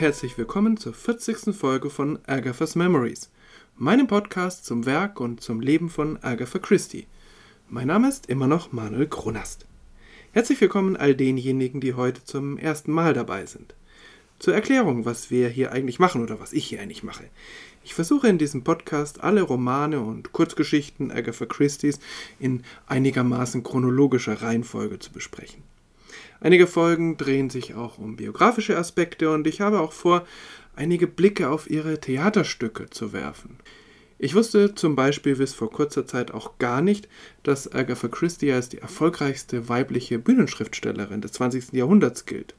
herzlich willkommen zur 40. Folge von Agatha's Memories, meinem Podcast zum Werk und zum Leben von Agatha Christie. Mein Name ist immer noch Manuel Kronast. Herzlich willkommen all denjenigen, die heute zum ersten Mal dabei sind. Zur Erklärung, was wir hier eigentlich machen oder was ich hier eigentlich mache. Ich versuche in diesem Podcast alle Romane und Kurzgeschichten Agatha Christie's in einigermaßen chronologischer Reihenfolge zu besprechen. Einige Folgen drehen sich auch um biografische Aspekte und ich habe auch vor, einige Blicke auf ihre Theaterstücke zu werfen. Ich wusste zum Beispiel bis vor kurzer Zeit auch gar nicht, dass Agatha Christie als die erfolgreichste weibliche Bühnenschriftstellerin des 20. Jahrhunderts gilt.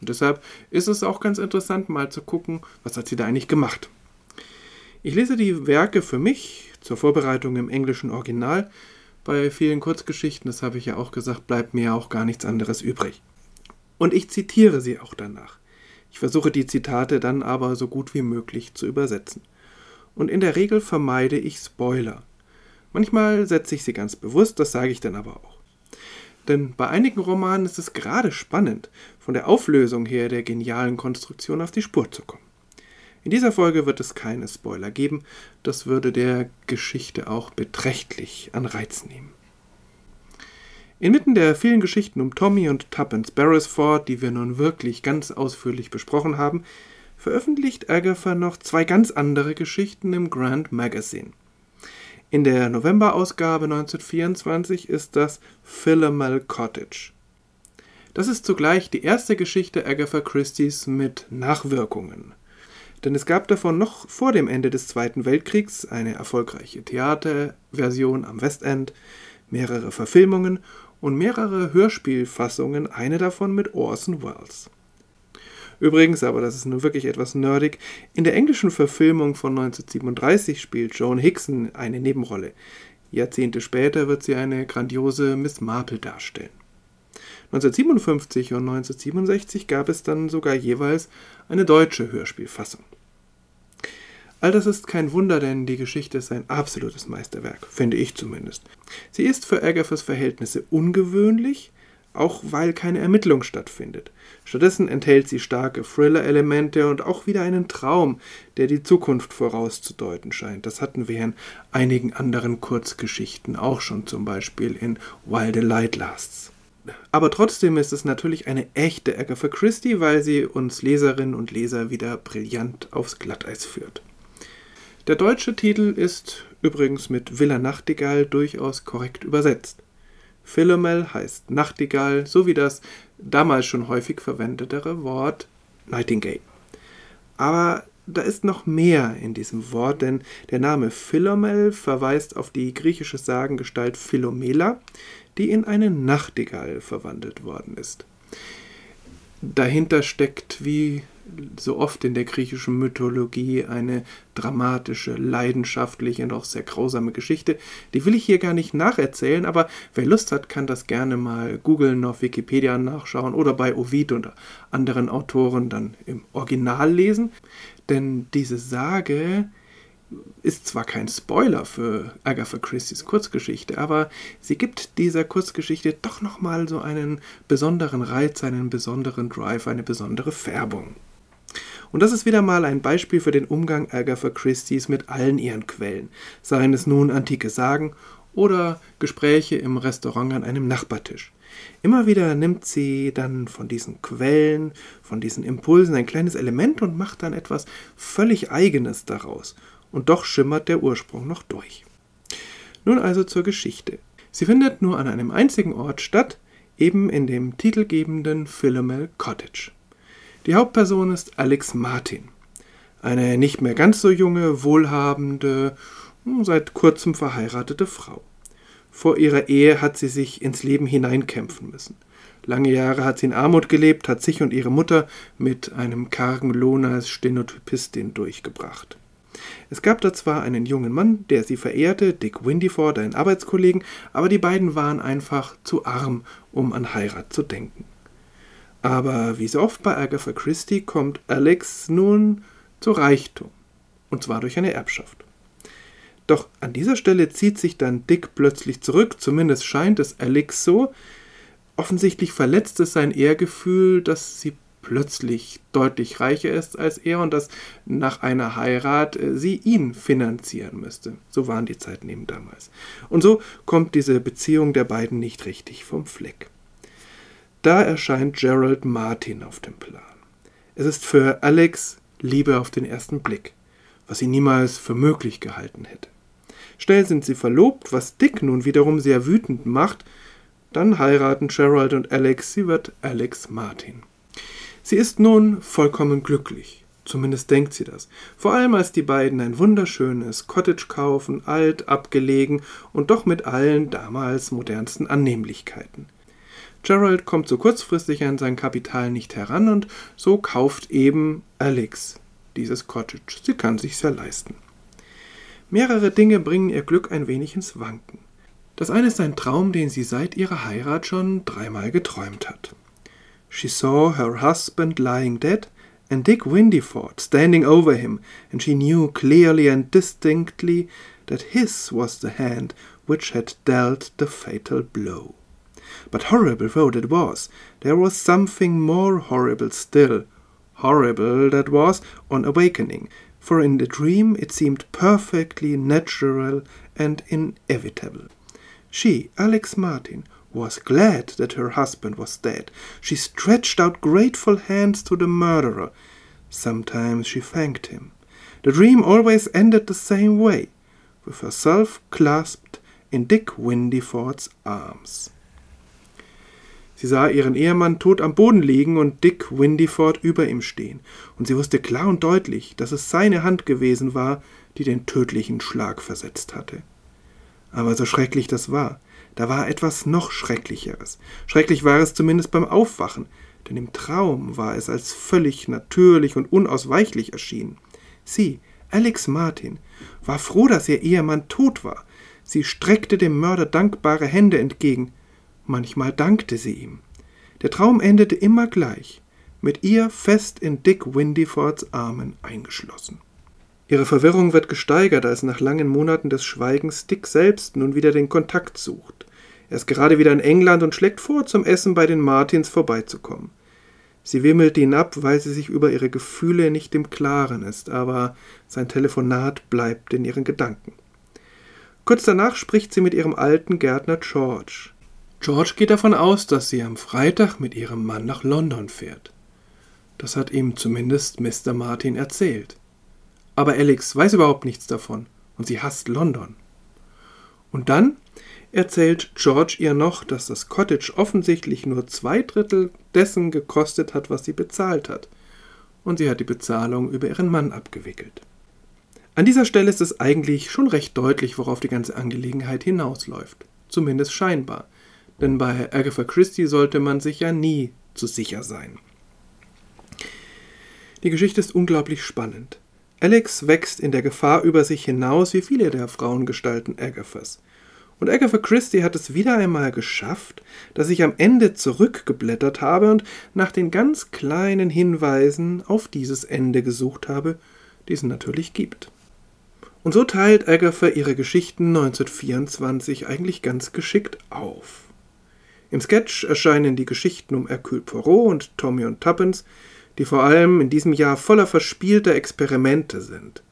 Und deshalb ist es auch ganz interessant, mal zu gucken, was hat sie da eigentlich gemacht. Ich lese die Werke für mich zur Vorbereitung im englischen Original bei vielen Kurzgeschichten, das habe ich ja auch gesagt, bleibt mir auch gar nichts anderes übrig. Und ich zitiere sie auch danach. Ich versuche die Zitate dann aber so gut wie möglich zu übersetzen. Und in der Regel vermeide ich Spoiler. Manchmal setze ich sie ganz bewusst, das sage ich dann aber auch. Denn bei einigen Romanen ist es gerade spannend, von der Auflösung her der genialen Konstruktion auf die Spur zu kommen. In dieser Folge wird es keine Spoiler geben, das würde der Geschichte auch beträchtlich an Reiz nehmen. Inmitten der vielen Geschichten um Tommy und Tuppence Beresford, die wir nun wirklich ganz ausführlich besprochen haben, veröffentlicht Agatha noch zwei ganz andere Geschichten im Grand Magazine. In der Novemberausgabe 1924 ist das Philomel Cottage. Das ist zugleich die erste Geschichte Agatha Christie's mit Nachwirkungen. Denn es gab davon noch vor dem Ende des Zweiten Weltkriegs eine erfolgreiche Theaterversion am Westend, mehrere Verfilmungen und mehrere Hörspielfassungen, eine davon mit Orson Welles. Übrigens, aber das ist nun wirklich etwas nerdig, in der englischen Verfilmung von 1937 spielt Joan Hickson eine Nebenrolle. Jahrzehnte später wird sie eine grandiose Miss Marple darstellen. 1957 und 1967 gab es dann sogar jeweils eine deutsche Hörspielfassung. All das ist kein Wunder, denn die Geschichte ist ein absolutes Meisterwerk, finde ich zumindest. Sie ist für Agathas Verhältnisse ungewöhnlich, auch weil keine Ermittlung stattfindet. Stattdessen enthält sie starke Thriller-Elemente und auch wieder einen Traum, der die Zukunft vorauszudeuten scheint. Das hatten wir in einigen anderen Kurzgeschichten auch schon, zum Beispiel in While the Light Lasts. Aber trotzdem ist es natürlich eine echte Agatha Christie, weil sie uns Leserinnen und Leser wieder brillant aufs Glatteis führt. Der deutsche Titel ist übrigens mit Villa Nachtigall durchaus korrekt übersetzt. Philomel heißt Nachtigall, so wie das damals schon häufig verwendetere Wort Nightingale. Aber da ist noch mehr in diesem Wort, denn der Name Philomel verweist auf die griechische Sagengestalt Philomela, die in eine Nachtigall verwandelt worden ist. Dahinter steckt, wie so oft in der griechischen Mythologie, eine dramatische, leidenschaftliche und auch sehr grausame Geschichte. Die will ich hier gar nicht nacherzählen, aber wer Lust hat, kann das gerne mal googeln, auf Wikipedia nachschauen oder bei Ovid und anderen Autoren dann im Original lesen. Denn diese Sage ist zwar kein Spoiler für Agatha Christie's Kurzgeschichte, aber sie gibt dieser Kurzgeschichte doch nochmal so einen besonderen Reiz, einen besonderen Drive, eine besondere Färbung. Und das ist wieder mal ein Beispiel für den Umgang Agatha Christie's mit allen ihren Quellen, seien es nun antike Sagen oder Gespräche im Restaurant an einem Nachbartisch. Immer wieder nimmt sie dann von diesen Quellen, von diesen Impulsen ein kleines Element und macht dann etwas völlig Eigenes daraus und doch schimmert der Ursprung noch durch. Nun also zur Geschichte. Sie findet nur an einem einzigen Ort statt, eben in dem titelgebenden Philomel Cottage. Die Hauptperson ist Alex Martin, eine nicht mehr ganz so junge, wohlhabende, hm, seit kurzem verheiratete Frau. Vor ihrer Ehe hat sie sich ins Leben hineinkämpfen müssen. Lange Jahre hat sie in Armut gelebt, hat sich und ihre Mutter mit einem kargen Lohn als Stenotypistin durchgebracht. Es gab da zwar einen jungen Mann, der sie verehrte, Dick Windyford, einen Arbeitskollegen, aber die beiden waren einfach zu arm, um an Heirat zu denken. Aber wie so oft bei Agatha Christie kommt Alex nun zu Reichtum, und zwar durch eine Erbschaft. Doch an dieser Stelle zieht sich dann Dick plötzlich zurück, zumindest scheint es Alex so. Offensichtlich verletzt es sein Ehrgefühl, dass sie plötzlich deutlich reicher ist als er und dass nach einer Heirat äh, sie ihn finanzieren müsste. So waren die Zeiten eben damals. Und so kommt diese Beziehung der beiden nicht richtig vom Fleck. Da erscheint Gerald Martin auf dem Plan. Es ist für Alex Liebe auf den ersten Blick, was sie niemals für möglich gehalten hätte. Schnell sind sie verlobt, was Dick nun wiederum sehr wütend macht. Dann heiraten Gerald und Alex, sie wird Alex Martin. Sie ist nun vollkommen glücklich. Zumindest denkt sie das. Vor allem als die beiden ein wunderschönes Cottage kaufen, alt, abgelegen und doch mit allen damals modernsten Annehmlichkeiten. Gerald kommt so kurzfristig an sein Kapital nicht heran und so kauft eben Alex dieses Cottage. Sie kann sich's ja leisten. Mehrere Dinge bringen ihr Glück ein wenig ins Wanken. Das eine ist ein Traum, den sie seit ihrer Heirat schon dreimal geträumt hat. She saw her husband lying dead and Dick Windyford standing over him, and she knew clearly and distinctly that his was the hand which had dealt the fatal blow. But horrible though it was, there was something more horrible still. Horrible that was on awakening, for in the dream it seemed perfectly natural and inevitable. She, Alex Martin, was glad that her husband was dead. She stretched out grateful hands to the murderer. Sometimes she thanked him. The dream always ended the same way, with herself clasped in Dick Windyford's arms. Sie sah ihren Ehemann tot am Boden liegen und Dick Windyford über ihm stehen, und sie wusste klar und deutlich, dass es seine Hand gewesen war, die den tödlichen Schlag versetzt hatte. Aber so schrecklich das war, da war etwas noch Schrecklicheres. Schrecklich war es zumindest beim Aufwachen, denn im Traum war es als völlig natürlich und unausweichlich erschienen. Sie, Alex Martin, war froh, dass ihr Ehemann tot war. Sie streckte dem Mörder dankbare Hände entgegen. Manchmal dankte sie ihm. Der Traum endete immer gleich, mit ihr fest in Dick Windyfords Armen eingeschlossen. Ihre Verwirrung wird gesteigert, als nach langen Monaten des Schweigens Dick selbst nun wieder den Kontakt sucht. Er ist gerade wieder in England und schlägt vor, zum Essen bei den Martins vorbeizukommen. Sie wimmelt ihn ab, weil sie sich über ihre Gefühle nicht im Klaren ist, aber sein Telefonat bleibt in ihren Gedanken. Kurz danach spricht sie mit ihrem alten Gärtner George. George geht davon aus, dass sie am Freitag mit ihrem Mann nach London fährt. Das hat ihm zumindest Mr. Martin erzählt. Aber Alex weiß überhaupt nichts davon und sie hasst London. Und dann erzählt George ihr noch, dass das Cottage offensichtlich nur zwei Drittel dessen gekostet hat, was sie bezahlt hat. Und sie hat die Bezahlung über ihren Mann abgewickelt. An dieser Stelle ist es eigentlich schon recht deutlich, worauf die ganze Angelegenheit hinausläuft. Zumindest scheinbar. Denn bei Agatha Christie sollte man sich ja nie zu sicher sein. Die Geschichte ist unglaublich spannend. Alex wächst in der Gefahr über sich hinaus wie viele der Frauengestalten Agathas. Und Agatha Christie hat es wieder einmal geschafft, dass ich am Ende zurückgeblättert habe und nach den ganz kleinen Hinweisen auf dieses Ende gesucht habe, die es natürlich gibt. Und so teilt Agatha ihre Geschichten 1924 eigentlich ganz geschickt auf. Im Sketch erscheinen die Geschichten um Hercule Poirot und Tommy und Tuppence, die vor allem in diesem Jahr voller verspielter Experimente sind.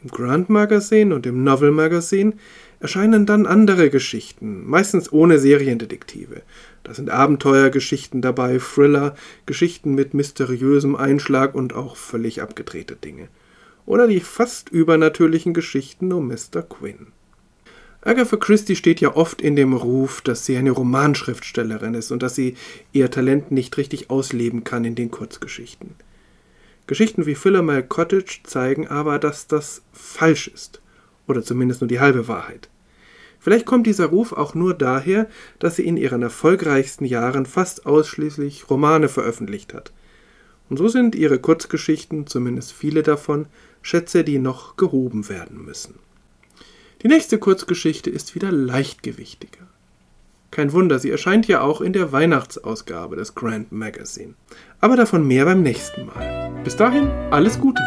Im Grand Magazine und im Novel Magazine erscheinen dann andere Geschichten, meistens ohne Seriendetektive. Da sind Abenteuergeschichten dabei, Thriller, Geschichten mit mysteriösem Einschlag und auch völlig abgedrehte Dinge. Oder die fast übernatürlichen Geschichten um Mr. Quinn. Agatha Christie steht ja oft in dem Ruf, dass sie eine Romanschriftstellerin ist und dass sie ihr Talent nicht richtig ausleben kann in den Kurzgeschichten. Geschichten wie Philomel Cottage zeigen aber, dass das falsch ist. Oder zumindest nur die halbe Wahrheit. Vielleicht kommt dieser Ruf auch nur daher, dass sie in ihren erfolgreichsten Jahren fast ausschließlich Romane veröffentlicht hat. Und so sind ihre Kurzgeschichten, zumindest viele davon, Schätze, die noch gehoben werden müssen. Die nächste Kurzgeschichte ist wieder leichtgewichtiger. Kein Wunder, sie erscheint ja auch in der Weihnachtsausgabe des Grand Magazine. Aber davon mehr beim nächsten Mal. Bis dahin, alles Gute!